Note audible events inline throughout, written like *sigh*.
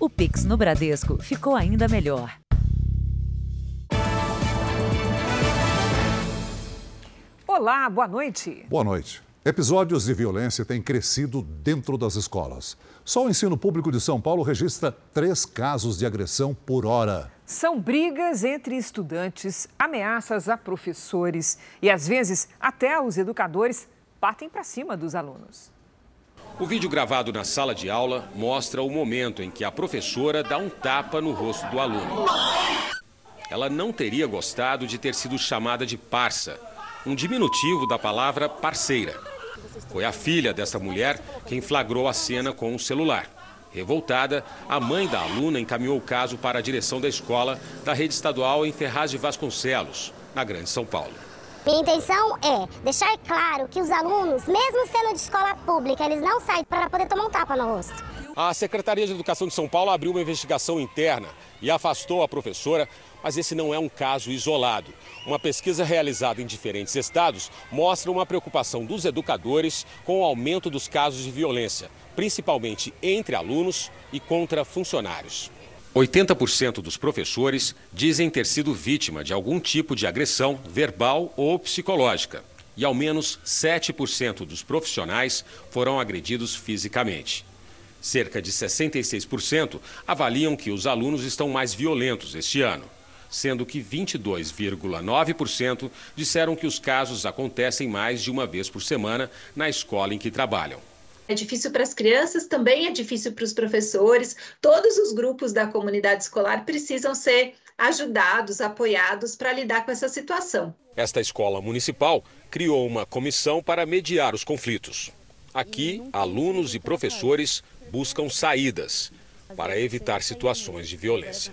O Pix no Bradesco ficou ainda melhor. Olá, boa noite. Boa noite. Episódios de violência têm crescido dentro das escolas. Só o ensino público de São Paulo registra três casos de agressão por hora. São brigas entre estudantes, ameaças a professores e, às vezes, até os educadores partem para cima dos alunos. O vídeo gravado na sala de aula mostra o momento em que a professora dá um tapa no rosto do aluno. Ela não teria gostado de ter sido chamada de parça, um diminutivo da palavra parceira. Foi a filha dessa mulher quem flagrou a cena com o celular. Revoltada, a mãe da aluna encaminhou o caso para a direção da escola da rede estadual em Ferraz de Vasconcelos, na Grande São Paulo. Minha intenção é deixar claro que os alunos, mesmo sendo de escola pública, eles não saem para poder tomar um tapa no rosto. A Secretaria de Educação de São Paulo abriu uma investigação interna e afastou a professora, mas esse não é um caso isolado. Uma pesquisa realizada em diferentes estados mostra uma preocupação dos educadores com o aumento dos casos de violência, principalmente entre alunos e contra funcionários. 80% dos professores dizem ter sido vítima de algum tipo de agressão verbal ou psicológica. E ao menos 7% dos profissionais foram agredidos fisicamente. Cerca de 66% avaliam que os alunos estão mais violentos este ano, sendo que 22,9% disseram que os casos acontecem mais de uma vez por semana na escola em que trabalham. É difícil para as crianças, também é difícil para os professores. Todos os grupos da comunidade escolar precisam ser ajudados, apoiados para lidar com essa situação. Esta escola municipal criou uma comissão para mediar os conflitos. Aqui, alunos e professores buscam saídas para evitar situações de violência.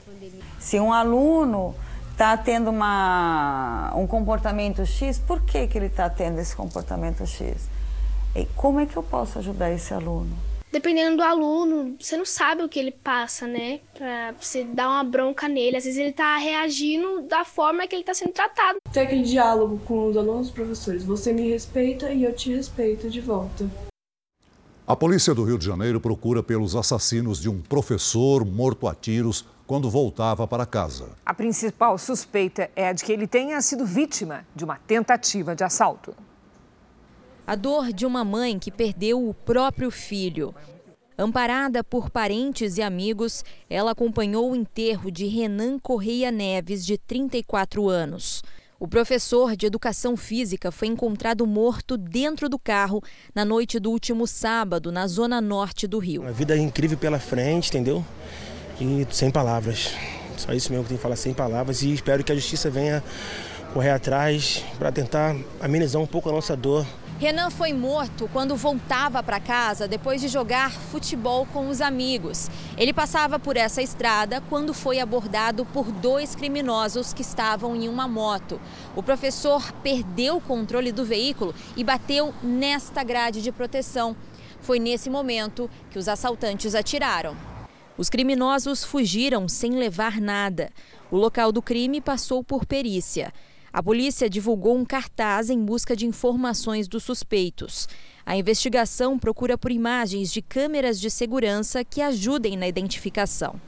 Se um aluno está tendo uma, um comportamento X, por que, que ele está tendo esse comportamento X? Como é que eu posso ajudar esse aluno? Dependendo do aluno, você não sabe o que ele passa, né? Pra você dar uma bronca nele. Às vezes ele tá reagindo da forma que ele tá sendo tratado. Tem aquele diálogo com os alunos e professores. Você me respeita e eu te respeito de volta. A polícia do Rio de Janeiro procura pelos assassinos de um professor morto a tiros quando voltava para casa. A principal suspeita é a de que ele tenha sido vítima de uma tentativa de assalto. A dor de uma mãe que perdeu o próprio filho. Amparada por parentes e amigos, ela acompanhou o enterro de Renan Correia Neves, de 34 anos. O professor de educação física foi encontrado morto dentro do carro na noite do último sábado, na zona norte do Rio. Uma vida incrível pela frente, entendeu? E sem palavras. Só isso mesmo que tem que falar, sem palavras. E espero que a justiça venha correr atrás para tentar amenizar um pouco a nossa dor. Renan foi morto quando voltava para casa depois de jogar futebol com os amigos. Ele passava por essa estrada quando foi abordado por dois criminosos que estavam em uma moto. O professor perdeu o controle do veículo e bateu nesta grade de proteção. Foi nesse momento que os assaltantes atiraram. Os criminosos fugiram sem levar nada. O local do crime passou por perícia. A polícia divulgou um cartaz em busca de informações dos suspeitos. A investigação procura por imagens de câmeras de segurança que ajudem na identificação.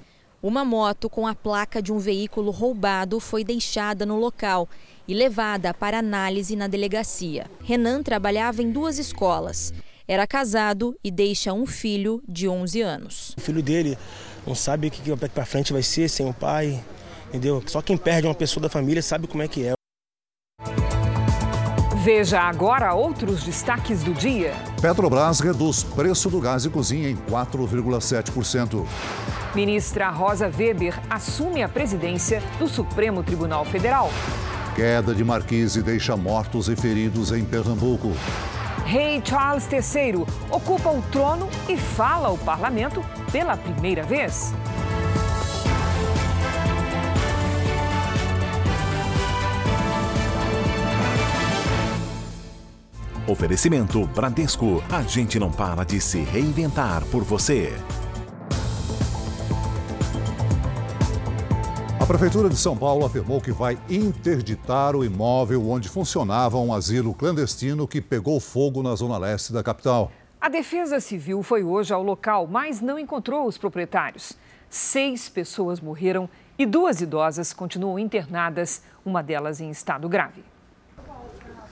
Uma moto com a placa de um veículo roubado foi deixada no local e levada para análise na delegacia. Renan trabalhava em duas escolas. Era casado e deixa um filho de 11 anos. O filho dele não sabe o que para frente vai ser sem o pai, entendeu? Só quem perde uma pessoa da família sabe como é que é. Veja agora outros destaques do dia. Petrobras reduz preço do gás de cozinha em 4,7%. Ministra Rosa Weber assume a presidência do Supremo Tribunal Federal. Queda de Marquise deixa mortos e feridos em Pernambuco. Rei Charles III ocupa o trono e fala ao parlamento pela primeira vez. Oferecimento Bradesco. A gente não para de se reinventar por você. A Prefeitura de São Paulo afirmou que vai interditar o imóvel onde funcionava um asilo clandestino que pegou fogo na zona leste da capital. A Defesa Civil foi hoje ao local, mas não encontrou os proprietários. Seis pessoas morreram e duas idosas continuam internadas, uma delas em estado grave.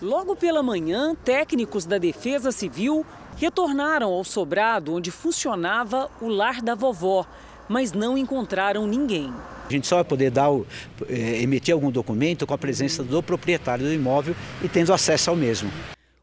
Logo pela manhã, técnicos da Defesa Civil retornaram ao sobrado onde funcionava o lar da vovó, mas não encontraram ninguém. A gente só vai poder dar eh, emitir algum documento com a presença do proprietário do imóvel e tendo acesso ao mesmo.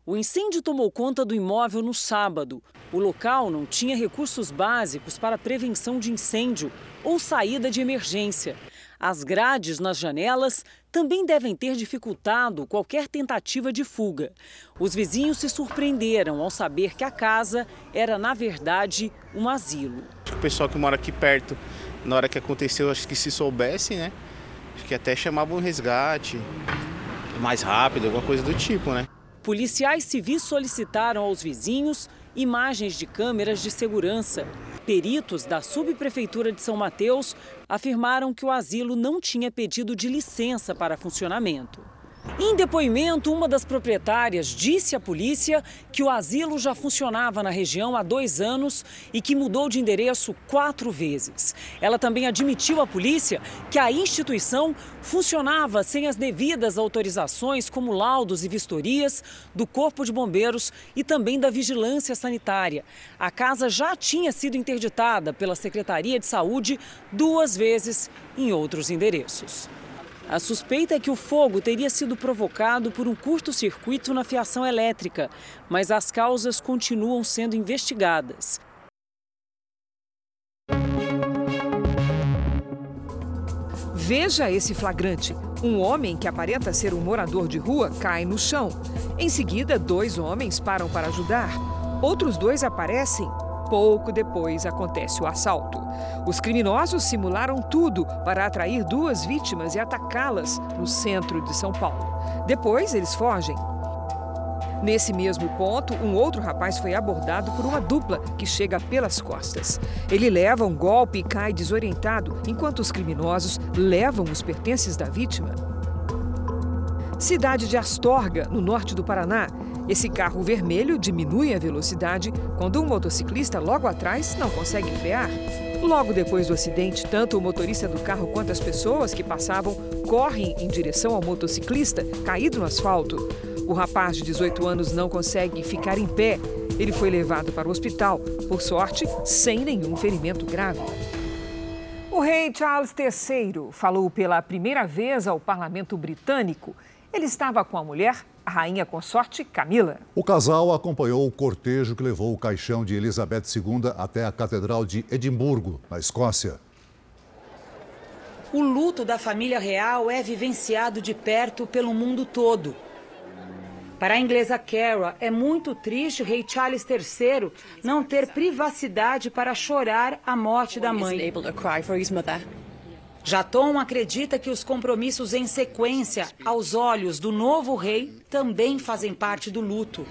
O incêndio tomou conta do imóvel no sábado. O local não tinha recursos básicos para prevenção de incêndio ou saída de emergência. As grades nas janelas também devem ter dificultado qualquer tentativa de fuga. Os vizinhos se surpreenderam ao saber que a casa era, na verdade, um asilo. O pessoal que mora aqui perto, na hora que aconteceu, acho que se soubesse, né? Acho que até chamava um resgate mais rápido, alguma coisa do tipo, né? Policiais civis solicitaram aos vizinhos imagens de câmeras de segurança. Peritos da subprefeitura de São Mateus afirmaram que o asilo não tinha pedido de licença para funcionamento. Em depoimento, uma das proprietárias disse à polícia que o asilo já funcionava na região há dois anos e que mudou de endereço quatro vezes. Ela também admitiu à polícia que a instituição funcionava sem as devidas autorizações, como laudos e vistorias do Corpo de Bombeiros e também da Vigilância Sanitária. A casa já tinha sido interditada pela Secretaria de Saúde duas vezes em outros endereços. A suspeita é que o fogo teria sido provocado por um curto-circuito na fiação elétrica, mas as causas continuam sendo investigadas. Veja esse flagrante. Um homem que aparenta ser um morador de rua cai no chão. Em seguida, dois homens param para ajudar. Outros dois aparecem Pouco depois acontece o assalto. Os criminosos simularam tudo para atrair duas vítimas e atacá-las no centro de São Paulo. Depois, eles fogem. Nesse mesmo ponto, um outro rapaz foi abordado por uma dupla que chega pelas costas. Ele leva um golpe e cai desorientado, enquanto os criminosos levam os pertences da vítima. Cidade de Astorga, no norte do Paraná, esse carro vermelho diminui a velocidade quando um motociclista logo atrás não consegue frear. Logo depois do acidente, tanto o motorista do carro quanto as pessoas que passavam correm em direção ao motociclista caído no asfalto. O rapaz de 18 anos não consegue ficar em pé. Ele foi levado para o hospital, por sorte, sem nenhum ferimento grave. O rei Charles III falou pela primeira vez ao parlamento britânico. Ele estava com a mulher a rainha consorte Camila. O casal acompanhou o cortejo que levou o caixão de Elizabeth II até a Catedral de Edimburgo, na Escócia. O luto da família real é vivenciado de perto pelo mundo todo. Para a inglesa Cara, é muito triste o rei Charles III não ter privacidade para chorar a morte da mãe. Jaton acredita que os compromissos em sequência, aos olhos do novo rei, também fazem parte do luto.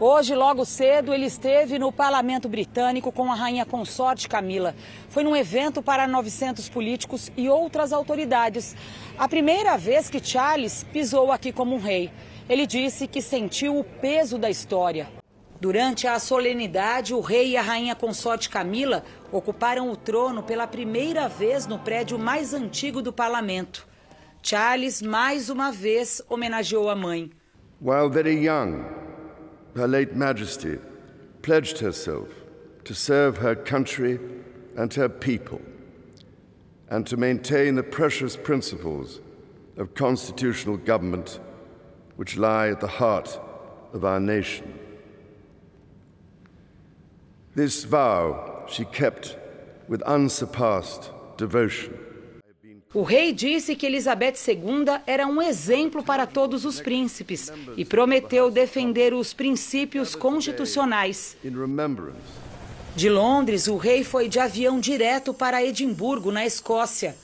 Hoje, logo cedo, ele esteve no parlamento britânico com a rainha consorte Camila. Foi num evento para 900 políticos e outras autoridades. A primeira vez que Charles pisou aqui como um rei. Ele disse que sentiu o peso da história. Durante a solenidade, o rei e a rainha consorte Camila ocuparam o trono pela primeira vez no prédio mais antigo do parlamento. Charles, mais uma vez, homenageou a mãe. While very young, Her late Majesty pledged herself to serve her country and her people and to maintain the precious principles of constitutional government which lie at the heart of our nation. This vow she kept with unsurpassed devotion. O rei disse que Elizabeth II era um exemplo para todos os príncipes e prometeu defender os princípios constitucionais. De Londres, o rei foi de avião direto para Edimburgo, na Escócia.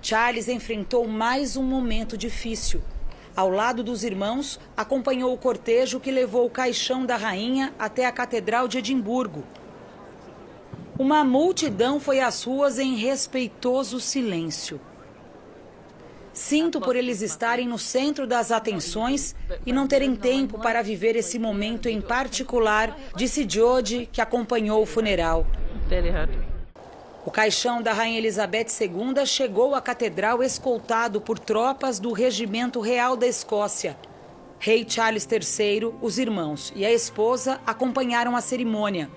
Charles enfrentou mais um momento difícil. Ao lado dos irmãos, acompanhou o cortejo que levou o caixão da rainha até a Catedral de Edimburgo. Uma multidão foi às ruas em respeitoso silêncio. Sinto por eles estarem no centro das atenções e não terem tempo para viver esse momento em particular, disse Jody, que acompanhou o funeral. O caixão da Rainha Elizabeth II chegou à catedral escoltado por tropas do Regimento Real da Escócia. Rei Charles III, os irmãos e a esposa acompanharam a cerimônia.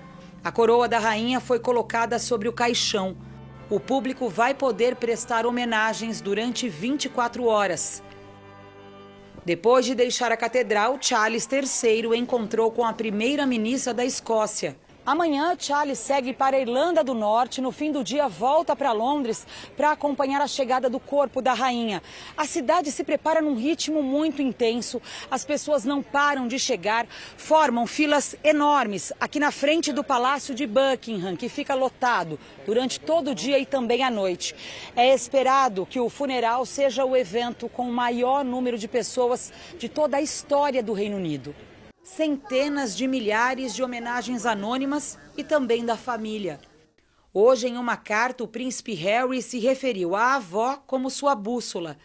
A coroa da rainha foi colocada sobre o caixão. O público vai poder prestar homenagens durante 24 horas. Depois de deixar a catedral, Charles III encontrou com a primeira-ministra da Escócia. Amanhã, Charles segue para a Irlanda do Norte. No fim do dia, volta para Londres para acompanhar a chegada do corpo da rainha. A cidade se prepara num ritmo muito intenso. As pessoas não param de chegar, formam filas enormes aqui na frente do Palácio de Buckingham, que fica lotado durante todo o dia e também à noite. É esperado que o funeral seja o evento com o maior número de pessoas de toda a história do Reino Unido centenas de milhares de homenagens anônimas e também da família. Hoje, em uma carta, o príncipe Harry se referiu à avó como sua bússola.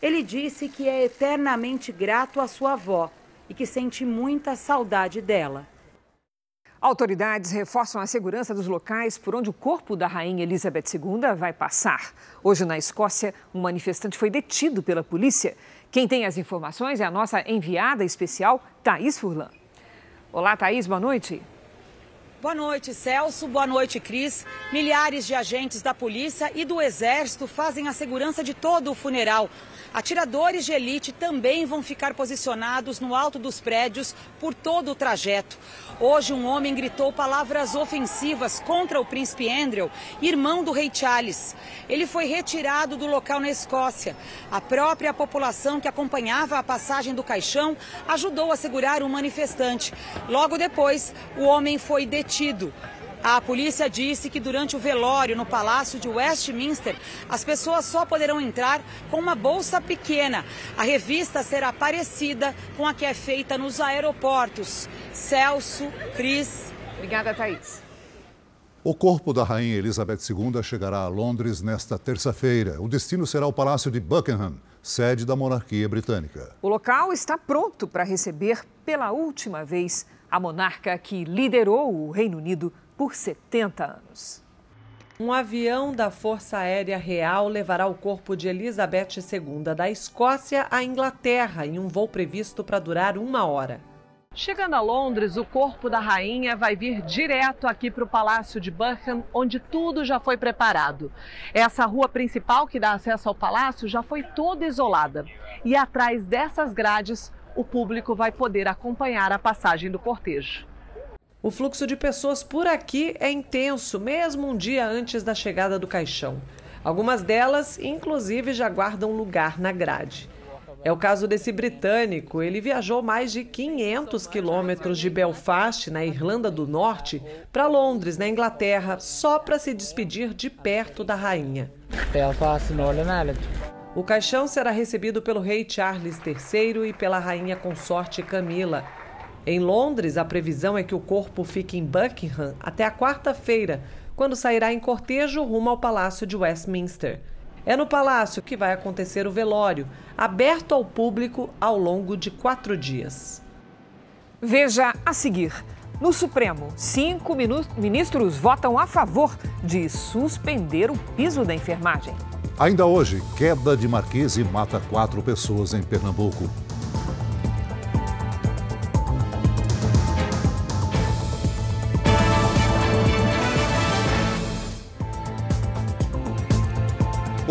Ele disse que é eternamente grato à sua avó e que sente muita saudade dela. Autoridades reforçam a segurança dos locais por onde o corpo da rainha Elizabeth II vai passar. Hoje, na Escócia, um manifestante foi detido pela polícia. Quem tem as informações é a nossa enviada especial, Thaís Furlan. Olá, Thaís, boa noite. Boa noite, Celso. Boa noite, Cris. Milhares de agentes da polícia e do Exército fazem a segurança de todo o funeral. Atiradores de elite também vão ficar posicionados no alto dos prédios por todo o trajeto. Hoje, um homem gritou palavras ofensivas contra o príncipe Andrew, irmão do rei Charles. Ele foi retirado do local na Escócia. A própria população que acompanhava a passagem do caixão ajudou a segurar o manifestante. Logo depois, o homem foi detido. A polícia disse que durante o velório no Palácio de Westminster, as pessoas só poderão entrar com uma bolsa pequena. A revista será parecida com a que é feita nos aeroportos. Celso, Cris. Obrigada, Thaís. O corpo da Rainha Elizabeth II chegará a Londres nesta terça-feira. O destino será o Palácio de Buckingham, sede da monarquia britânica. O local está pronto para receber pela última vez a monarca que liderou o Reino Unido por 70 anos. Um avião da Força Aérea Real levará o corpo de Elizabeth II da Escócia à Inglaterra em um voo previsto para durar uma hora. Chegando a Londres, o corpo da rainha vai vir direto aqui para o Palácio de Buckingham, onde tudo já foi preparado. Essa rua principal que dá acesso ao palácio já foi toda isolada. E atrás dessas grades, o público vai poder acompanhar a passagem do cortejo. O fluxo de pessoas por aqui é intenso, mesmo um dia antes da chegada do caixão. Algumas delas, inclusive, já guardam lugar na grade. É o caso desse britânico. Ele viajou mais de 500 quilômetros de Belfast, na Irlanda do Norte, para Londres, na Inglaterra, só para se despedir de perto da rainha. Belfast, Northern Ireland. O caixão será recebido pelo rei Charles III e pela rainha consorte Camila. Em Londres, a previsão é que o corpo fique em Buckingham até a quarta-feira, quando sairá em cortejo rumo ao Palácio de Westminster. É no palácio que vai acontecer o velório, aberto ao público ao longo de quatro dias. Veja a seguir. No Supremo, cinco ministros votam a favor de suspender o piso da enfermagem. Ainda hoje, queda de marquise mata quatro pessoas em Pernambuco.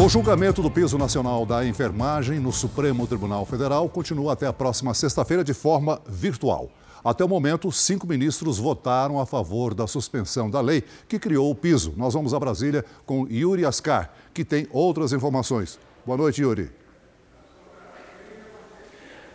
O julgamento do piso nacional da enfermagem no Supremo Tribunal Federal continua até a próxima sexta-feira de forma virtual. Até o momento, cinco ministros votaram a favor da suspensão da lei que criou o piso. Nós vamos a Brasília com Yuri Ascar, que tem outras informações. Boa noite, Yuri.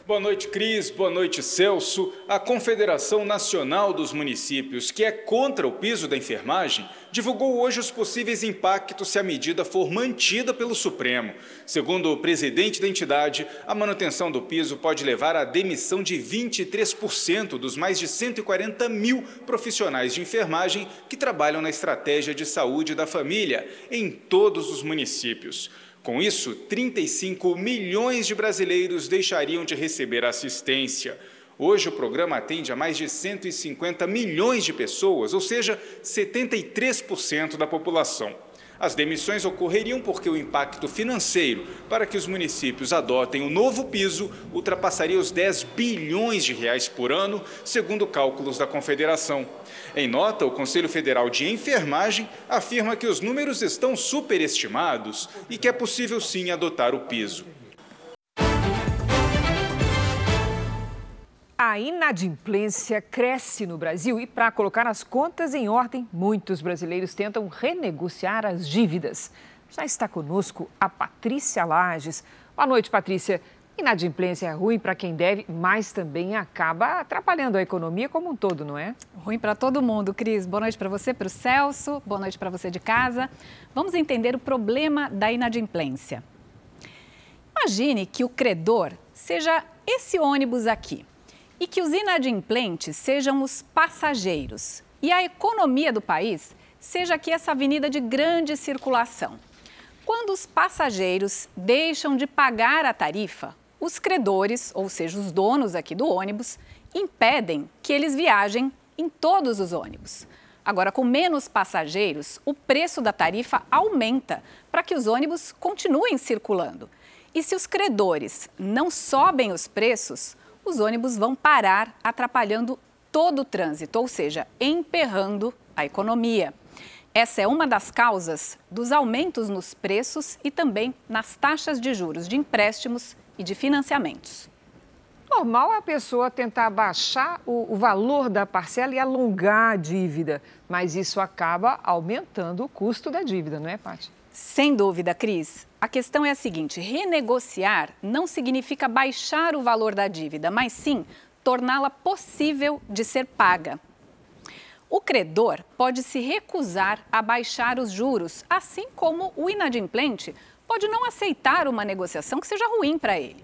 Boa noite, Cris. Boa noite, Celso. A Confederação Nacional dos Municípios, que é contra o piso da enfermagem, divulgou hoje os possíveis impactos se a medida for mantida pelo Supremo. Segundo o presidente da entidade, a manutenção do piso pode levar à demissão de 23% dos mais de 140 mil profissionais de enfermagem que trabalham na estratégia de saúde da família em todos os municípios. Com isso, 35 milhões de brasileiros deixariam de receber assistência. Hoje, o programa atende a mais de 150 milhões de pessoas, ou seja, 73% da população. As demissões ocorreriam porque o impacto financeiro para que os municípios adotem o novo piso ultrapassaria os 10 bilhões de reais por ano, segundo cálculos da Confederação. Em nota, o Conselho Federal de Enfermagem afirma que os números estão superestimados e que é possível sim adotar o piso. A inadimplência cresce no Brasil e, para colocar as contas em ordem, muitos brasileiros tentam renegociar as dívidas. Já está conosco a Patrícia Lages. Boa noite, Patrícia. Inadimplência é ruim para quem deve, mas também acaba atrapalhando a economia como um todo, não é? Ruim para todo mundo, Cris. Boa noite para você, para o Celso. Boa noite para você de casa. Vamos entender o problema da inadimplência. Imagine que o credor seja esse ônibus aqui e que os inadimplentes sejam os passageiros e a economia do país seja aqui essa avenida de grande circulação. Quando os passageiros deixam de pagar a tarifa, os credores, ou seja, os donos aqui do ônibus, impedem que eles viajem em todos os ônibus. Agora, com menos passageiros, o preço da tarifa aumenta para que os ônibus continuem circulando. E se os credores não sobem os preços, os ônibus vão parar, atrapalhando todo o trânsito, ou seja, emperrando a economia. Essa é uma das causas dos aumentos nos preços e também nas taxas de juros de empréstimos e de financiamentos. Normal é a pessoa tentar baixar o, o, valor da parcela e alongar a dívida, mas isso acaba aumentando o custo da dívida, não é, Paty? Sem dúvida, Cris. A questão é a seguinte: renegociar não significa baixar o valor da dívida, mas sim torná-la possível de ser paga. O credor pode se recusar a baixar os juros, assim como o inadimplente pode não aceitar uma negociação que seja ruim para ele.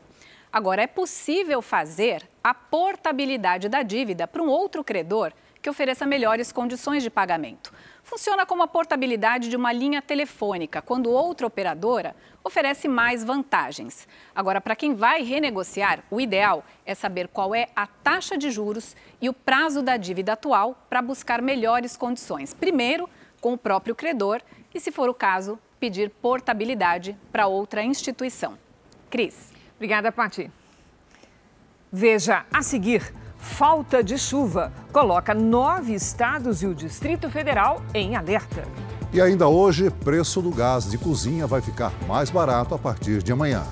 Agora, é possível fazer a portabilidade da dívida para um outro credor que ofereça melhores condições de pagamento. Funciona como a portabilidade de uma linha telefônica, quando outra operadora oferece mais vantagens. Agora, para quem vai renegociar, o ideal é saber qual é a taxa de juros e o prazo da dívida atual para buscar melhores condições. Primeiro, com o próprio credor e, se for o caso, pedir portabilidade para outra instituição. Cris. Obrigada, Pati. Veja a seguir. Falta de chuva coloca nove estados e o Distrito Federal em alerta. E ainda hoje, preço do gás de cozinha vai ficar mais barato a partir de amanhã.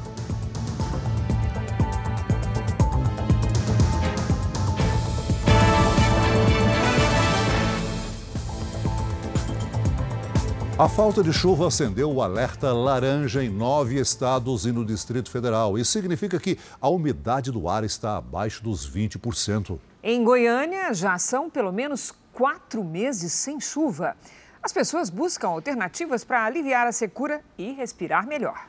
A falta de chuva acendeu o alerta laranja em nove estados e no Distrito Federal. Isso significa que a umidade do ar está abaixo dos 20%. Em Goiânia, já são pelo menos quatro meses sem chuva. As pessoas buscam alternativas para aliviar a secura e respirar melhor.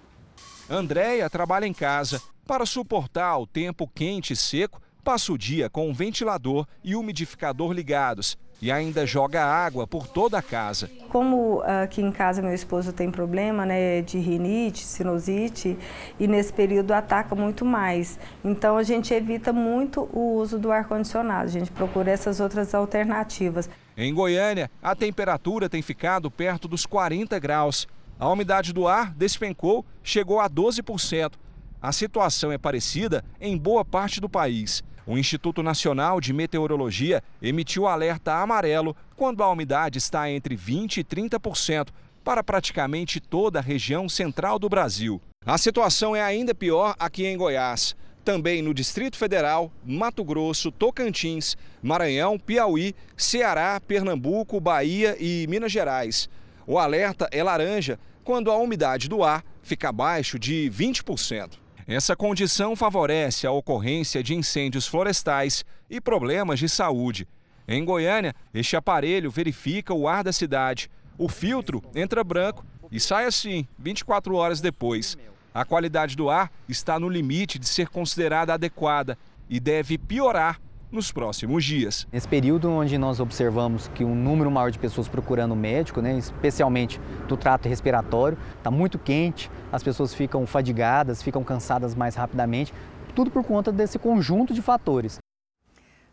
Andréia trabalha em casa. Para suportar o tempo quente e seco, passa o dia com um ventilador e umidificador ligados e ainda joga água por toda a casa. Como ah, aqui em casa meu esposo tem problema né, de rinite, sinusite, e nesse período ataca muito mais. Então a gente evita muito o uso do ar-condicionado, a gente procura essas outras alternativas. Em Goiânia, a temperatura tem ficado perto dos 40 graus. A umidade do ar despencou, chegou a 12%. A situação é parecida em boa parte do país. O Instituto Nacional de Meteorologia emitiu alerta amarelo quando a umidade está entre 20% e 30% para praticamente toda a região central do Brasil. A situação é ainda pior aqui em Goiás. Também no Distrito Federal, Mato Grosso, Tocantins, Maranhão, Piauí, Ceará, Pernambuco, Bahia e Minas Gerais. O alerta é laranja quando a umidade do ar fica abaixo de 20%. Essa condição favorece a ocorrência de incêndios florestais e problemas de saúde. Em Goiânia, este aparelho verifica o ar da cidade. O filtro entra branco e sai assim 24 horas depois. A qualidade do ar está no limite de ser considerada adequada e deve piorar nos próximos dias. Nesse período onde nós observamos que um número maior de pessoas procurando médico, né, especialmente do trato respiratório, está muito quente, as pessoas ficam fadigadas, ficam cansadas mais rapidamente, tudo por conta desse conjunto de fatores.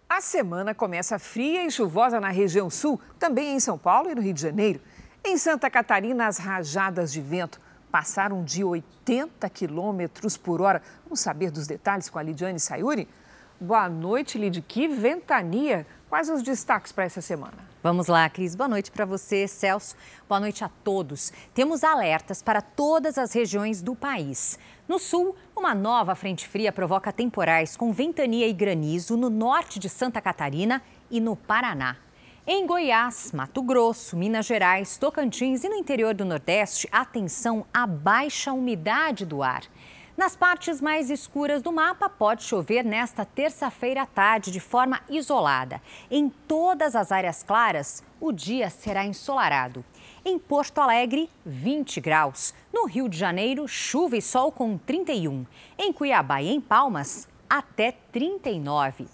A semana começa fria e chuvosa na região sul, também em São Paulo e no Rio de Janeiro. Em Santa Catarina, as rajadas de vento passaram de 80 quilômetros por hora. Vamos saber dos detalhes com a Lidiane Sayuri? Boa noite, Lid. Que ventania! Quais os destaques para essa semana? Vamos lá, Cris. Boa noite para você, Celso. Boa noite a todos. Temos alertas para todas as regiões do país. No sul, uma nova frente fria provoca temporais com ventania e granizo no norte de Santa Catarina e no Paraná. Em Goiás, Mato Grosso, Minas Gerais, Tocantins e no interior do Nordeste, atenção à baixa umidade do ar. Nas partes mais escuras do mapa, pode chover nesta terça-feira à tarde de forma isolada. Em todas as áreas claras, o dia será ensolarado. Em Porto Alegre, 20 graus. No Rio de Janeiro, chuva e sol com 31. Em Cuiabá e em Palmas, até 39.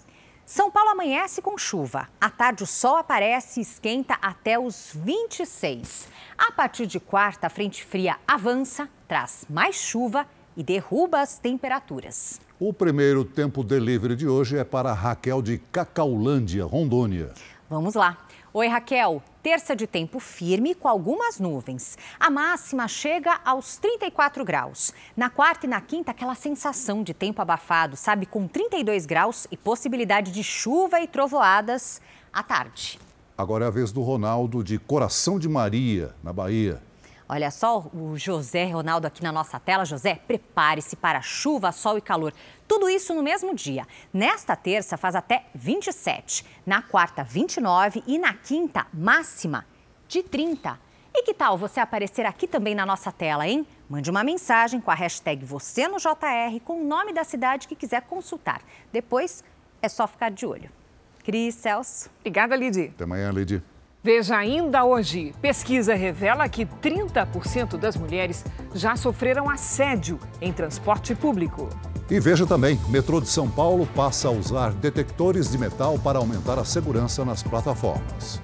São Paulo amanhece com chuva. À tarde, o sol aparece e esquenta até os 26. A partir de quarta, a frente fria avança, traz mais chuva e derruba as temperaturas. O primeiro tempo delivery de hoje é para Raquel de Cacaulândia, Rondônia. Vamos lá. Oi, Raquel. Terça de tempo firme com algumas nuvens. A máxima chega aos 34 graus. Na quarta e na quinta, aquela sensação de tempo abafado, sabe? Com 32 graus e possibilidade de chuva e trovoadas à tarde. Agora é a vez do Ronaldo de Coração de Maria, na Bahia. Olha só o José Ronaldo aqui na nossa tela. José, prepare-se para chuva, sol e calor. Tudo isso no mesmo dia. Nesta terça faz até 27, na quarta 29 e na quinta máxima de 30. E que tal você aparecer aqui também na nossa tela, hein? Mande uma mensagem com a hashtag você no JR com o nome da cidade que quiser consultar. Depois é só ficar de olho. Cris, Celso. Obrigada, Lidy. Até amanhã, Lidy. Veja ainda hoje: pesquisa revela que 30% das mulheres já sofreram assédio em transporte público. E veja também: metrô de São Paulo passa a usar detectores de metal para aumentar a segurança nas plataformas.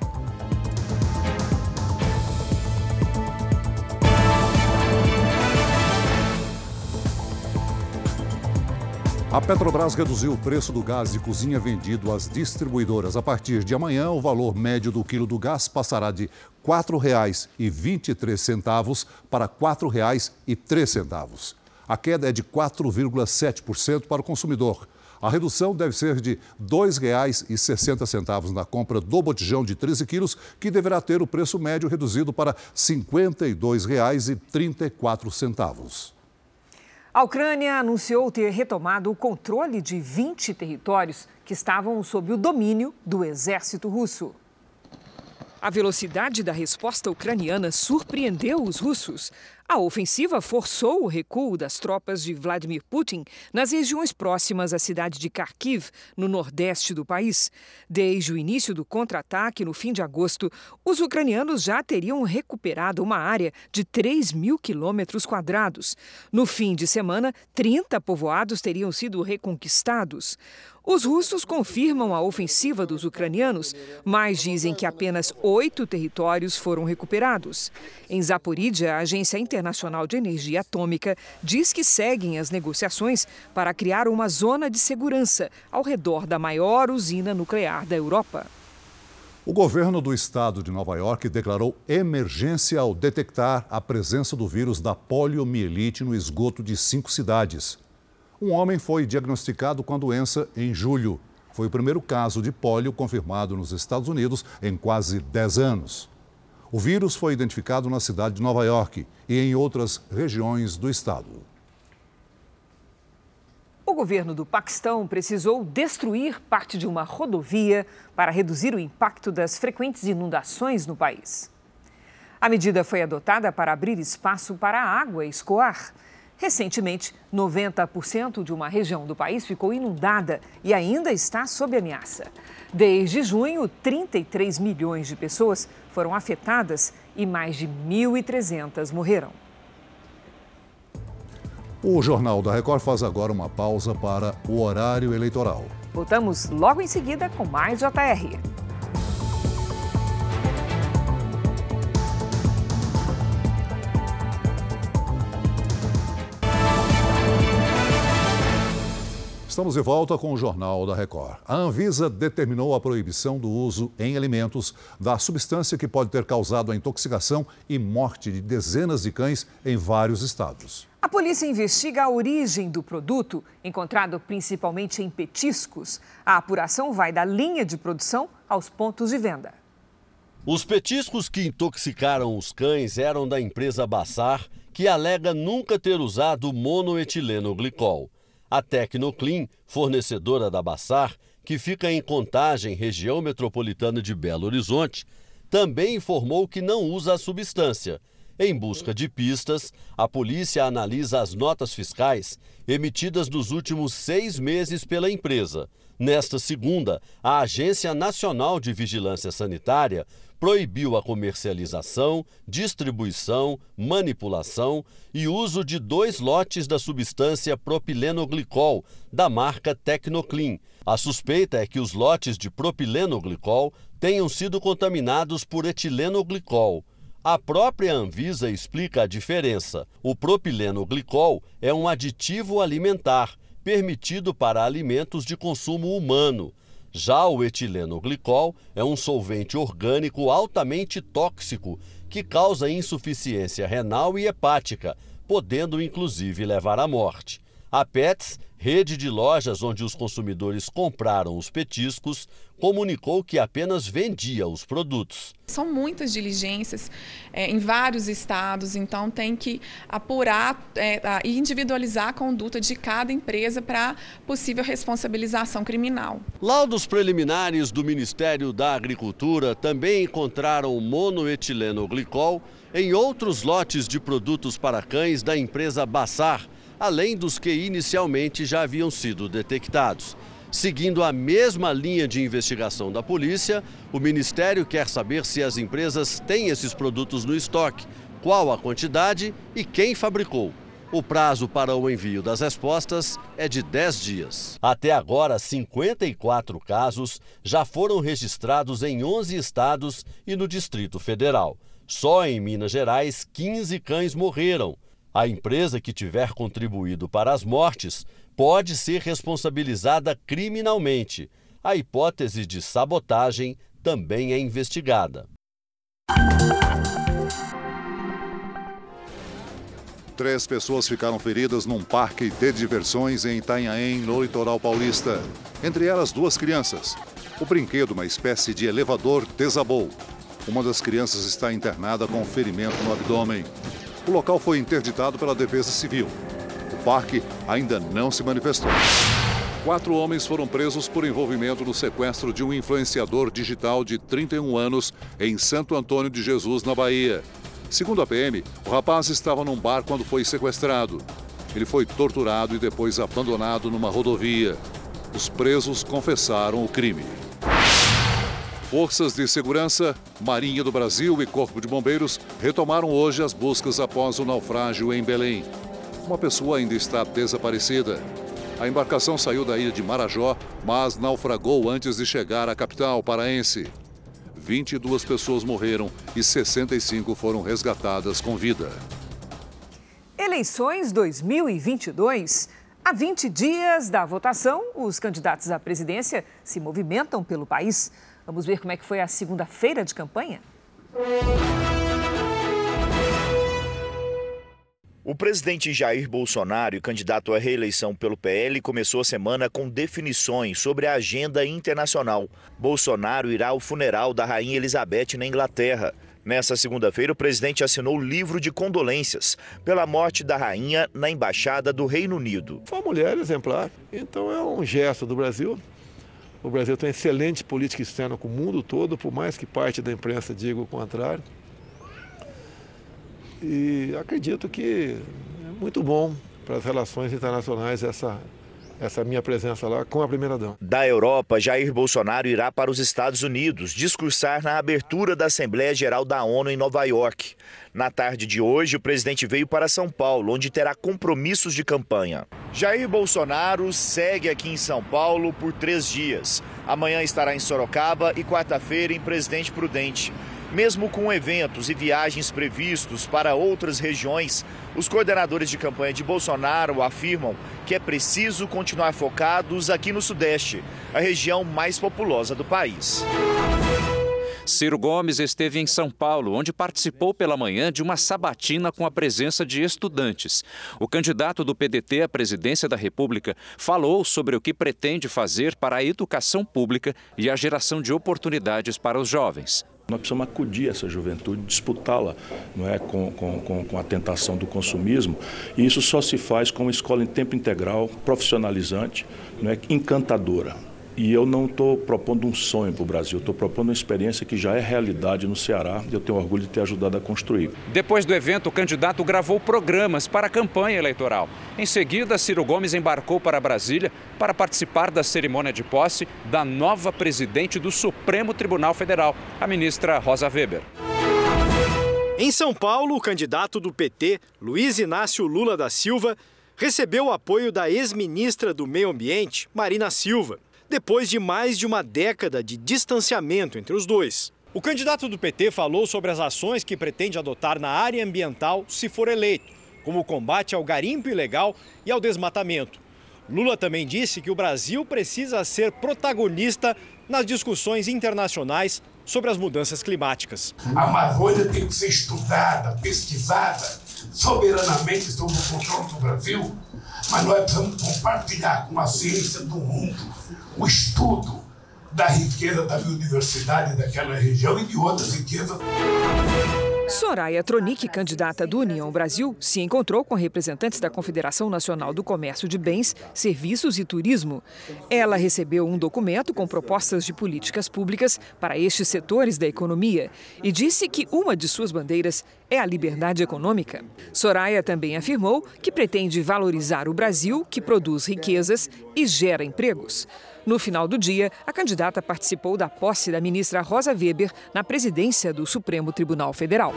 A Petrobras reduziu o preço do gás de cozinha vendido às distribuidoras. A partir de amanhã, o valor médio do quilo do gás passará de R$ 4,23 para R$ 4,03. A queda é de 4,7% para o consumidor. A redução deve ser de R$ 2,60 na compra do botijão de 13 quilos, que deverá ter o preço médio reduzido para R$ 52,34. A Ucrânia anunciou ter retomado o controle de 20 territórios que estavam sob o domínio do exército russo. A velocidade da resposta ucraniana surpreendeu os russos. A ofensiva forçou o recuo das tropas de Vladimir Putin nas regiões próximas à cidade de Kharkiv, no nordeste do país. Desde o início do contra-ataque, no fim de agosto, os ucranianos já teriam recuperado uma área de 3 mil quilômetros quadrados. No fim de semana, 30 povoados teriam sido reconquistados. Os russos confirmam a ofensiva dos ucranianos, mas dizem que apenas oito territórios foram recuperados. Em Zaporídia, a Agência Internacional de Energia Atômica diz que seguem as negociações para criar uma zona de segurança ao redor da maior usina nuclear da Europa. O governo do estado de Nova York declarou emergência ao detectar a presença do vírus da poliomielite no esgoto de cinco cidades. Um homem foi diagnosticado com a doença em julho. Foi o primeiro caso de pólio confirmado nos Estados Unidos em quase 10 anos. O vírus foi identificado na cidade de Nova York e em outras regiões do estado. O governo do Paquistão precisou destruir parte de uma rodovia para reduzir o impacto das frequentes inundações no país. A medida foi adotada para abrir espaço para a água escoar. Recentemente, 90% de uma região do país ficou inundada e ainda está sob ameaça. Desde junho, 33 milhões de pessoas foram afetadas e mais de 1.300 morreram. O Jornal da Record faz agora uma pausa para o horário eleitoral. Voltamos logo em seguida com mais JR. Estamos de volta com o Jornal da Record. A Anvisa determinou a proibição do uso em alimentos da substância que pode ter causado a intoxicação e morte de dezenas de cães em vários estados. A polícia investiga a origem do produto, encontrado principalmente em petiscos. A apuração vai da linha de produção aos pontos de venda. Os petiscos que intoxicaram os cães eram da empresa Bassar, que alega nunca ter usado monoetileno glicol. A Tecnoclean, fornecedora da Bassar, que fica em Contagem, região metropolitana de Belo Horizonte, também informou que não usa a substância. Em busca de pistas, a polícia analisa as notas fiscais emitidas nos últimos seis meses pela empresa. Nesta segunda, a Agência Nacional de Vigilância Sanitária proibiu a comercialização, distribuição, manipulação e uso de dois lotes da substância propilenoglicol, da marca Tecnoclean. A suspeita é que os lotes de propilenoglicol tenham sido contaminados por etilenoglicol. A própria Anvisa explica a diferença. O propilenoglicol é um aditivo alimentar permitido para alimentos de consumo humano. Já o etilenoglicol é um solvente orgânico altamente tóxico que causa insuficiência renal e hepática, podendo inclusive levar à morte. A Pets, rede de lojas onde os consumidores compraram os petiscos, comunicou que apenas vendia os produtos. São muitas diligências é, em vários estados, então tem que apurar é, e individualizar a conduta de cada empresa para possível responsabilização criminal. Laudos preliminares do Ministério da Agricultura também encontraram monoetilenoglicol em outros lotes de produtos para cães da empresa Bassar além dos que inicialmente já haviam sido detectados. Seguindo a mesma linha de investigação da polícia, o Ministério quer saber se as empresas têm esses produtos no estoque, qual a quantidade e quem fabricou. O prazo para o envio das respostas é de 10 dias. Até agora, 54 casos já foram registrados em 11 estados e no Distrito Federal. Só em Minas Gerais, 15 cães morreram. A empresa que tiver contribuído para as mortes pode ser responsabilizada criminalmente. A hipótese de sabotagem também é investigada. Três pessoas ficaram feridas num parque de diversões em Itanhaém, no litoral paulista. Entre elas, duas crianças. O brinquedo, uma espécie de elevador, desabou. Uma das crianças está internada com ferimento no abdômen. O local foi interditado pela Defesa Civil. O parque ainda não se manifestou. Quatro homens foram presos por envolvimento no sequestro de um influenciador digital de 31 anos em Santo Antônio de Jesus, na Bahia. Segundo a PM, o rapaz estava num bar quando foi sequestrado. Ele foi torturado e depois abandonado numa rodovia. Os presos confessaram o crime. Forças de segurança, Marinha do Brasil e Corpo de Bombeiros retomaram hoje as buscas após o naufrágio em Belém. Uma pessoa ainda está desaparecida. A embarcação saiu da ilha de Marajó, mas naufragou antes de chegar à capital paraense. 22 pessoas morreram e 65 foram resgatadas com vida. Eleições 2022. Há 20 dias da votação, os candidatos à presidência se movimentam pelo país. Vamos ver como é que foi a segunda-feira de campanha? O presidente Jair Bolsonaro, candidato à reeleição pelo PL, começou a semana com definições sobre a agenda internacional. Bolsonaro irá ao funeral da Rainha Elizabeth na Inglaterra. Nessa segunda-feira, o presidente assinou o livro de condolências pela morte da rainha na embaixada do Reino Unido. Foi uma mulher exemplar, então é um gesto do Brasil o Brasil tem excelente política externa com o mundo todo, por mais que parte da imprensa diga o contrário. E acredito que é muito bom para as relações internacionais essa, essa minha presença lá com a primeira-dama. Da Europa, Jair Bolsonaro irá para os Estados Unidos discursar na abertura da Assembleia Geral da ONU em Nova York. Na tarde de hoje, o presidente veio para São Paulo, onde terá compromissos de campanha. Jair Bolsonaro segue aqui em São Paulo por três dias. Amanhã estará em Sorocaba e quarta-feira em Presidente Prudente. Mesmo com eventos e viagens previstos para outras regiões, os coordenadores de campanha de Bolsonaro afirmam que é preciso continuar focados aqui no Sudeste, a região mais populosa do país. Ciro Gomes esteve em São Paulo, onde participou pela manhã de uma sabatina com a presença de estudantes. O candidato do PDT à presidência da República falou sobre o que pretende fazer para a educação pública e a geração de oportunidades para os jovens. Nós precisamos acudir essa juventude, disputá-la não é, com, com, com a tentação do consumismo. E isso só se faz com uma escola em tempo integral, profissionalizante, não é, encantadora. E eu não estou propondo um sonho para o Brasil, estou propondo uma experiência que já é realidade no Ceará e eu tenho orgulho de ter ajudado a construir. Depois do evento, o candidato gravou programas para a campanha eleitoral. Em seguida, Ciro Gomes embarcou para Brasília para participar da cerimônia de posse da nova presidente do Supremo Tribunal Federal, a ministra Rosa Weber. Em São Paulo, o candidato do PT, Luiz Inácio Lula da Silva, recebeu o apoio da ex-ministra do Meio Ambiente, Marina Silva depois de mais de uma década de distanciamento entre os dois. O candidato do PT falou sobre as ações que pretende adotar na área ambiental se for eleito, como o combate ao garimpo ilegal e ao desmatamento. Lula também disse que o Brasil precisa ser protagonista nas discussões internacionais sobre as mudanças climáticas. A Amazônia tem que ser estudada, pesquisada soberanamente sob o controle do Brasil, mas nós precisamos compartilhar com a ciência do mundo o estudo da riqueza da biodiversidade daquela região e de outras riquezas. Soraya Tronic, candidata do União Brasil, se encontrou com representantes da Confederação Nacional do Comércio de Bens, Serviços e Turismo. Ela recebeu um documento com propostas de políticas públicas para estes setores da economia e disse que uma de suas bandeiras é a liberdade econômica. Soraya também afirmou que pretende valorizar o Brasil, que produz riquezas e gera empregos. No final do dia, a candidata participou da posse da ministra Rosa Weber na presidência do Supremo Tribunal Federal.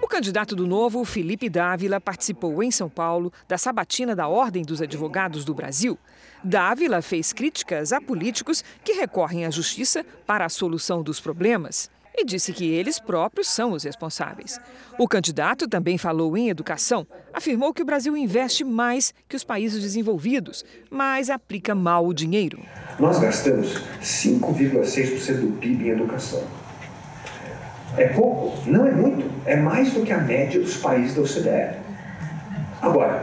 O candidato do Novo, Felipe Dávila, participou em São Paulo da sabatina da Ordem dos Advogados do Brasil. Dávila fez críticas a políticos que recorrem à justiça para a solução dos problemas e disse que eles próprios são os responsáveis. O candidato também falou em educação, afirmou que o Brasil investe mais que os países desenvolvidos, mas aplica mal o dinheiro. Nós gastamos 5,6% do PIB em educação. É pouco? Não é muito. É mais do que a média dos países da OCDE. Agora,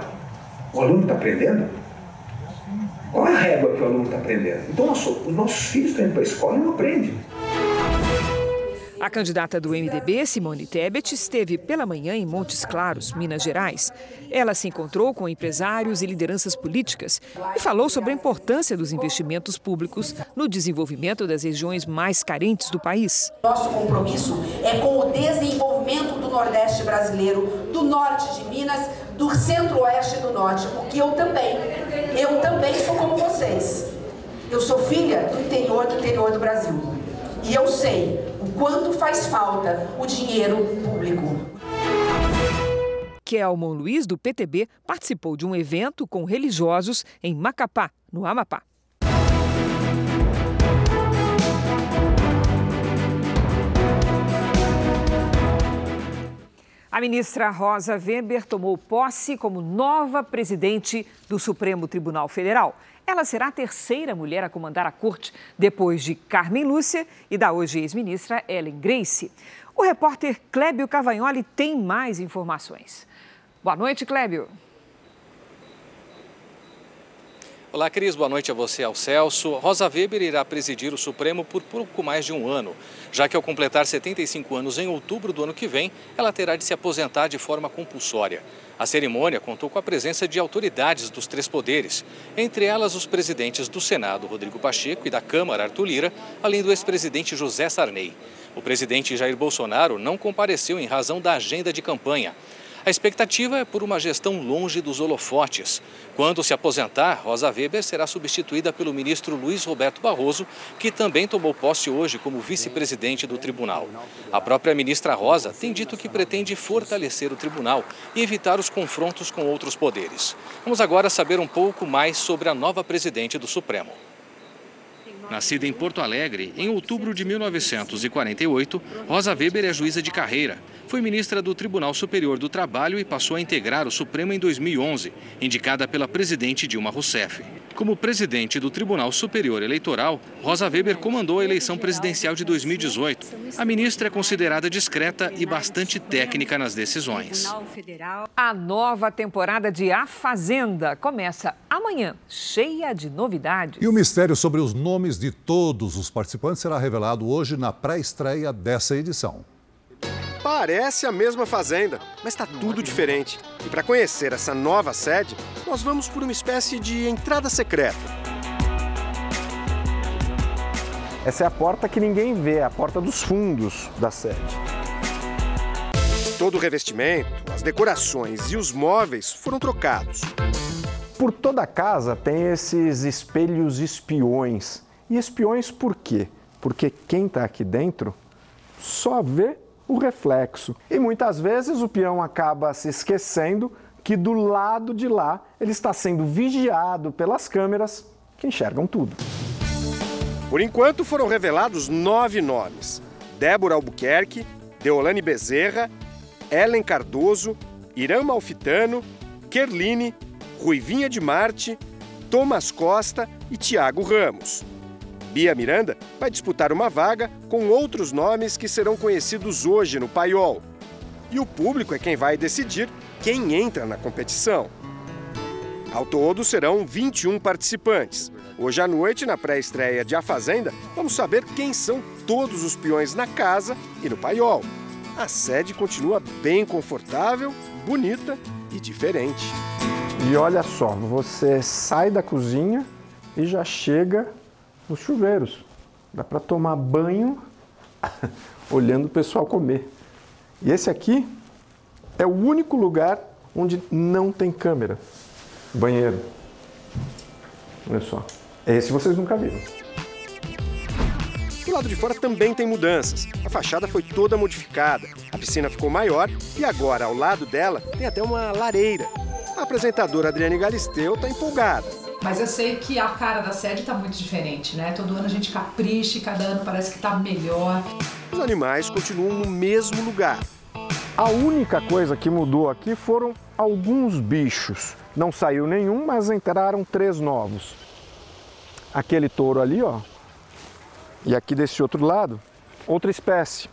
o aluno está aprendendo? Qual é a régua que o aluno está aprendendo? Então, nosso, os nossos filhos estão indo para a escola e não aprendem. A candidata do MDB, Simone Tebet, esteve pela manhã em Montes Claros, Minas Gerais. Ela se encontrou com empresários e lideranças políticas e falou sobre a importância dos investimentos públicos no desenvolvimento das regiões mais carentes do país. Nosso compromisso é com o desenvolvimento do Nordeste brasileiro, do norte de Minas, do centro-oeste do norte, porque eu também, eu também sou como vocês. Eu sou filha do interior do interior do Brasil. E eu sei quanto faz falta o dinheiro público. Kelmon Luiz, do PTB, participou de um evento com religiosos em Macapá, no Amapá. A ministra Rosa Weber tomou posse como nova presidente do Supremo Tribunal Federal. Ela será a terceira mulher a comandar a corte, depois de Carmen Lúcia e da hoje ex-ministra Ellen Grace. O repórter Clébio Cavagnoli tem mais informações. Boa noite, Clébio. Olá, Cris. Boa noite a você, ao Celso. Rosa Weber irá presidir o Supremo por pouco mais de um ano, já que ao completar 75 anos em outubro do ano que vem, ela terá de se aposentar de forma compulsória. A cerimônia contou com a presença de autoridades dos três poderes, entre elas os presidentes do Senado, Rodrigo Pacheco, e da Câmara, Arthur Lira, além do ex-presidente José Sarney. O presidente Jair Bolsonaro não compareceu em razão da agenda de campanha. A expectativa é por uma gestão longe dos holofotes. Quando se aposentar, Rosa Weber será substituída pelo ministro Luiz Roberto Barroso, que também tomou posse hoje como vice-presidente do tribunal. A própria ministra Rosa tem dito que pretende fortalecer o tribunal e evitar os confrontos com outros poderes. Vamos agora saber um pouco mais sobre a nova presidente do Supremo. Nascida em Porto Alegre, em outubro de 1948, Rosa Weber é juíza de carreira. Foi ministra do Tribunal Superior do Trabalho e passou a integrar o Supremo em 2011, indicada pela presidente Dilma Rousseff. Como presidente do Tribunal Superior Eleitoral, Rosa Weber comandou a eleição presidencial de 2018. A ministra é considerada discreta e bastante técnica nas decisões. A nova temporada de A Fazenda começa amanhã, cheia de novidades. E o mistério sobre os nomes de todos os participantes será revelado hoje na pré-estreia dessa edição. Parece a mesma fazenda, mas está tudo diferente. E para conhecer essa nova sede, nós vamos por uma espécie de entrada secreta. Essa é a porta que ninguém vê, a porta dos fundos da sede. Todo o revestimento, as decorações e os móveis foram trocados. Por toda a casa tem esses espelhos espiões. E espiões por quê? Porque quem está aqui dentro só vê o reflexo. E muitas vezes o peão acaba se esquecendo que do lado de lá ele está sendo vigiado pelas câmeras que enxergam tudo. Por enquanto foram revelados nove nomes: Débora Albuquerque, Deolane Bezerra, Ellen Cardoso, Irã Malfitano, Kerline, Ruivinha de Marte, Thomas Costa e Tiago Ramos. Bia Miranda vai disputar uma vaga com outros nomes que serão conhecidos hoje no paiol. E o público é quem vai decidir quem entra na competição. Ao todo, serão 21 participantes. Hoje à noite, na pré-estreia de A Fazenda, vamos saber quem são todos os peões na casa e no paiol. A sede continua bem confortável, bonita e diferente. E olha só, você sai da cozinha e já chega nos chuveiros. Dá para tomar banho *laughs* olhando o pessoal comer. E esse aqui é o único lugar onde não tem câmera. Banheiro. Olha só. Esse vocês nunca viram. Do lado de fora também tem mudanças. A fachada foi toda modificada, a piscina ficou maior e agora, ao lado dela, tem até uma lareira. A apresentadora Adriane Galisteu está empolgada. Mas eu sei que a cara da sede está muito diferente, né? Todo ano a gente capricha e cada ano parece que está melhor. Os animais continuam no mesmo lugar. A única coisa que mudou aqui foram alguns bichos. Não saiu nenhum, mas entraram três novos. Aquele touro ali, ó. E aqui desse outro lado, outra espécie.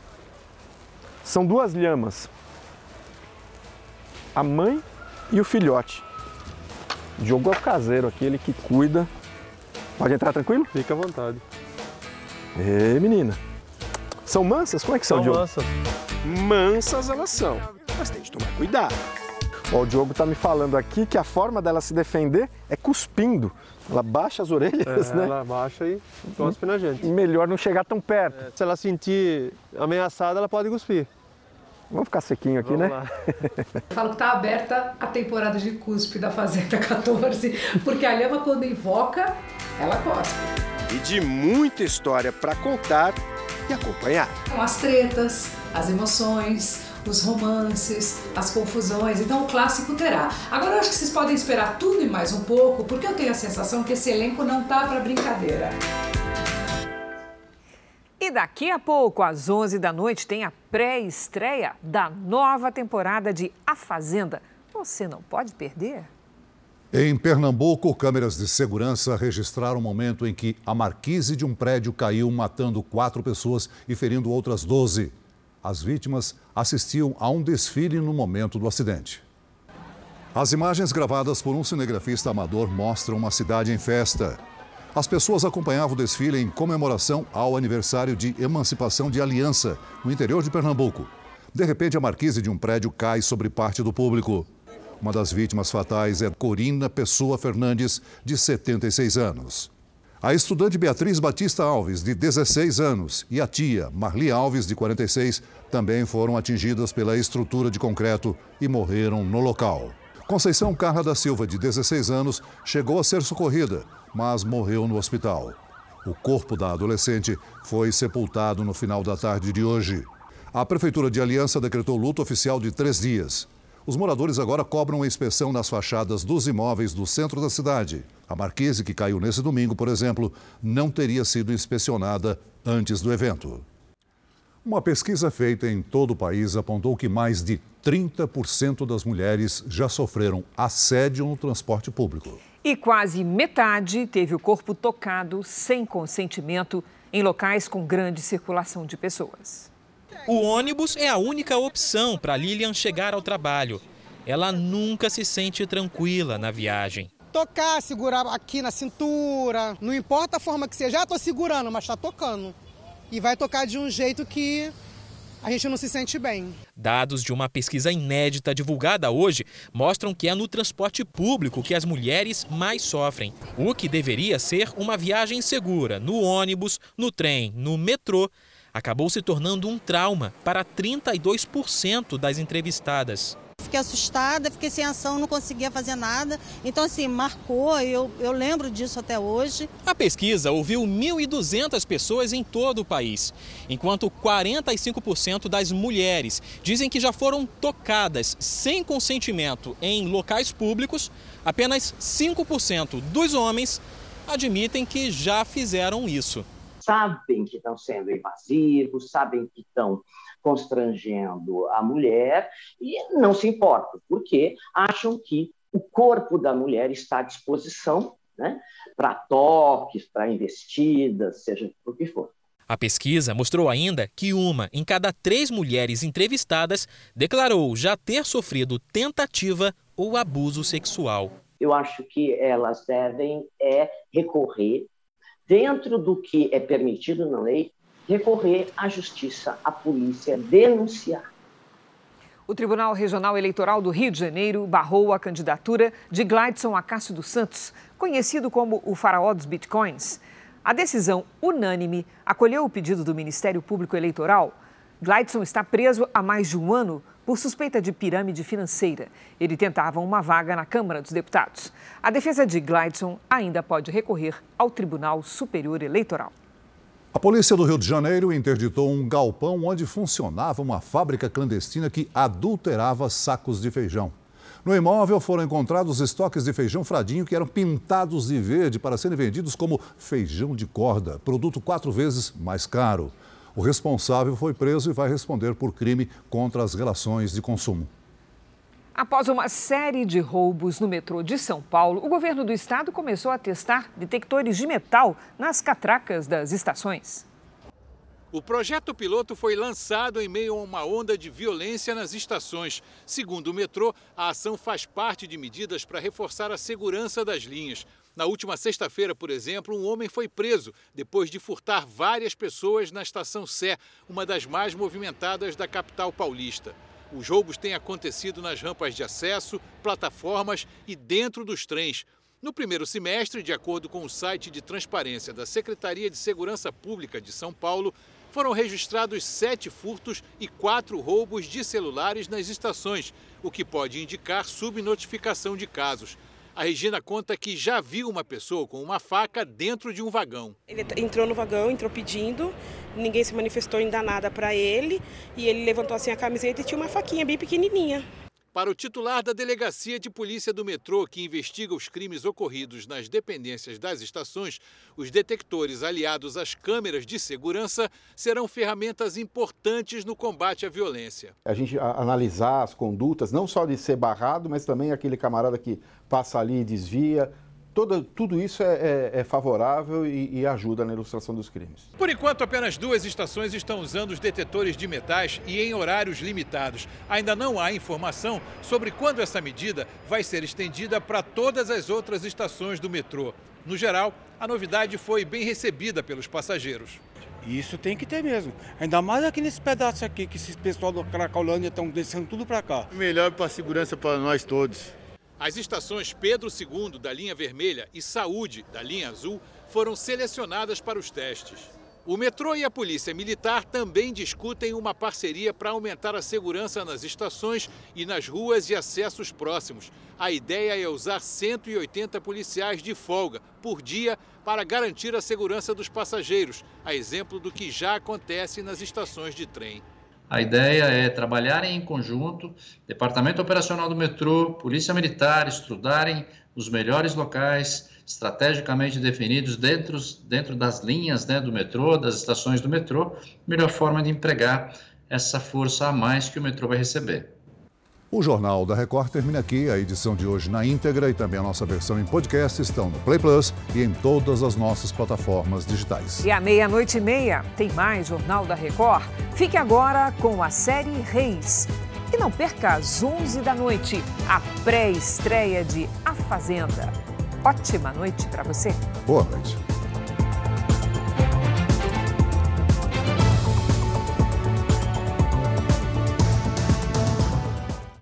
São duas lhamas. A mãe e o filhote. Diogo é o caseiro aqui, ele que cuida. Pode entrar tranquilo? Fica à vontade. Ê, menina. São mansas? Como é que são, são Diogo? Mansas. Mansas elas são, mas tem de tomar cuidado. Ó, o Diogo tá me falando aqui que a forma dela se defender é cuspindo. Ela baixa as orelhas, é, né? Ela baixa e cospe na gente. Melhor não chegar tão perto. É, se ela sentir ameaçada, ela pode cuspir. Vamos ficar sequinho aqui, Vamos né? Lá. Eu *laughs* falo que tá aberta a temporada de cuspe da Fazenda 14, porque a lhama quando invoca, ela cospe. E de muita história para contar e acompanhar. Então, as tretas, as emoções, os romances, as confusões. Então o clássico terá. Agora eu acho que vocês podem esperar tudo e mais um pouco, porque eu tenho a sensação que esse elenco não tá para brincadeira. Daqui a pouco, às 11 da noite, tem a pré-estreia da nova temporada de A Fazenda. Você não pode perder. Em Pernambuco, câmeras de segurança registraram o momento em que a marquise de um prédio caiu, matando quatro pessoas e ferindo outras 12. As vítimas assistiam a um desfile no momento do acidente. As imagens gravadas por um cinegrafista amador mostram uma cidade em festa. As pessoas acompanhavam o desfile em comemoração ao aniversário de emancipação de Aliança, no interior de Pernambuco. De repente, a marquise de um prédio cai sobre parte do público. Uma das vítimas fatais é Corina Pessoa Fernandes, de 76 anos. A estudante Beatriz Batista Alves, de 16 anos, e a tia Marli Alves, de 46, também foram atingidas pela estrutura de concreto e morreram no local. Conceição Carla da Silva, de 16 anos, chegou a ser socorrida, mas morreu no hospital. O corpo da adolescente foi sepultado no final da tarde de hoje. A Prefeitura de Aliança decretou luto oficial de três dias. Os moradores agora cobram a inspeção nas fachadas dos imóveis do centro da cidade. A marquise que caiu nesse domingo, por exemplo, não teria sido inspecionada antes do evento. Uma pesquisa feita em todo o país apontou que mais de 30% das mulheres já sofreram assédio no transporte público. E quase metade teve o corpo tocado sem consentimento em locais com grande circulação de pessoas. O ônibus é a única opção para Lilian chegar ao trabalho. Ela nunca se sente tranquila na viagem. Tocar, segurar aqui na cintura, não importa a forma que seja, já estou segurando, mas está tocando. E vai tocar de um jeito que a gente não se sente bem. Dados de uma pesquisa inédita divulgada hoje mostram que é no transporte público que as mulheres mais sofrem. O que deveria ser uma viagem segura no ônibus, no trem, no metrô, acabou se tornando um trauma para 32% das entrevistadas. Fiquei assustada, fiquei sem ação, não conseguia fazer nada. Então, assim, marcou, eu, eu lembro disso até hoje. A pesquisa ouviu 1.200 pessoas em todo o país, enquanto 45% das mulheres dizem que já foram tocadas sem consentimento em locais públicos, apenas 5% dos homens admitem que já fizeram isso. Sabem que estão sendo invasivos, sabem que estão constrangendo a mulher e não se importam, porque acham que o corpo da mulher está à disposição né, para toques, para investidas, seja o que for. A pesquisa mostrou ainda que uma em cada três mulheres entrevistadas declarou já ter sofrido tentativa ou abuso sexual. Eu acho que elas devem é recorrer dentro do que é permitido na lei recorrer à justiça, à polícia, denunciar. O Tribunal Regional Eleitoral do Rio de Janeiro barrou a candidatura de Gladson Acácio dos Santos, conhecido como o faraó dos bitcoins. A decisão unânime acolheu o pedido do Ministério Público Eleitoral. Gladson está preso há mais de um ano por suspeita de pirâmide financeira. Ele tentava uma vaga na Câmara dos Deputados. A defesa de Gladson ainda pode recorrer ao Tribunal Superior Eleitoral. A polícia do Rio de Janeiro interditou um galpão onde funcionava uma fábrica clandestina que adulterava sacos de feijão. No imóvel foram encontrados estoques de feijão fradinho que eram pintados de verde para serem vendidos como feijão de corda, produto quatro vezes mais caro. O responsável foi preso e vai responder por crime contra as relações de consumo. Após uma série de roubos no metrô de São Paulo, o governo do estado começou a testar detectores de metal nas catracas das estações. O projeto piloto foi lançado em meio a uma onda de violência nas estações. Segundo o metrô, a ação faz parte de medidas para reforçar a segurança das linhas. Na última sexta-feira, por exemplo, um homem foi preso depois de furtar várias pessoas na estação Sé, uma das mais movimentadas da capital paulista. Os roubos têm acontecido nas rampas de acesso, plataformas e dentro dos trens. No primeiro semestre, de acordo com o site de transparência da Secretaria de Segurança Pública de São Paulo, foram registrados sete furtos e quatro roubos de celulares nas estações, o que pode indicar subnotificação de casos. A Regina conta que já viu uma pessoa com uma faca dentro de um vagão. Ele entrou no vagão, entrou pedindo, ninguém se manifestou dar nada para ele e ele levantou assim a camiseta e tinha uma faquinha bem pequenininha. Para o titular da Delegacia de Polícia do Metrô, que investiga os crimes ocorridos nas dependências das estações, os detectores aliados às câmeras de segurança serão ferramentas importantes no combate à violência. A gente analisar as condutas, não só de ser barrado, mas também aquele camarada que passa ali e desvia, Todo, tudo isso é, é, é favorável e, e, ajuda na ilustração dos crimes. Por enquanto, apenas duas estações estão usando os detetores de metais e em horários limitados. Ainda não há informação sobre quando essa medida vai ser estendida para todas as outras estações do metrô. No geral, a novidade foi bem recebida pelos passageiros. Isso tem que ter mesmo. Ainda mais aqui nesse pedaço aqui, que esses pessoal do Cracolândia estão descendo tudo para cá. Melhor para a segurança para nós todos. As estações Pedro II, da linha vermelha, e Saúde, da linha azul, foram selecionadas para os testes. O metrô e a Polícia Militar também discutem uma parceria para aumentar a segurança nas estações e nas ruas e acessos próximos. A ideia é usar 180 policiais de folga por dia para garantir a segurança dos passageiros, a exemplo do que já acontece nas estações de trem. A ideia é trabalharem em conjunto, Departamento Operacional do Metrô, Polícia Militar, estudarem os melhores locais estrategicamente definidos dentro, dentro das linhas né, do metrô, das estações do metrô, melhor forma de empregar essa força a mais que o metrô vai receber. O Jornal da Record termina aqui. A edição de hoje na íntegra e também a nossa versão em podcast estão no Play Plus e em todas as nossas plataformas digitais. E à meia-noite e meia tem mais Jornal da Record. Fique agora com a série Reis. E não perca às 11 da noite a pré-estreia de A Fazenda ótima noite para você. Boa noite.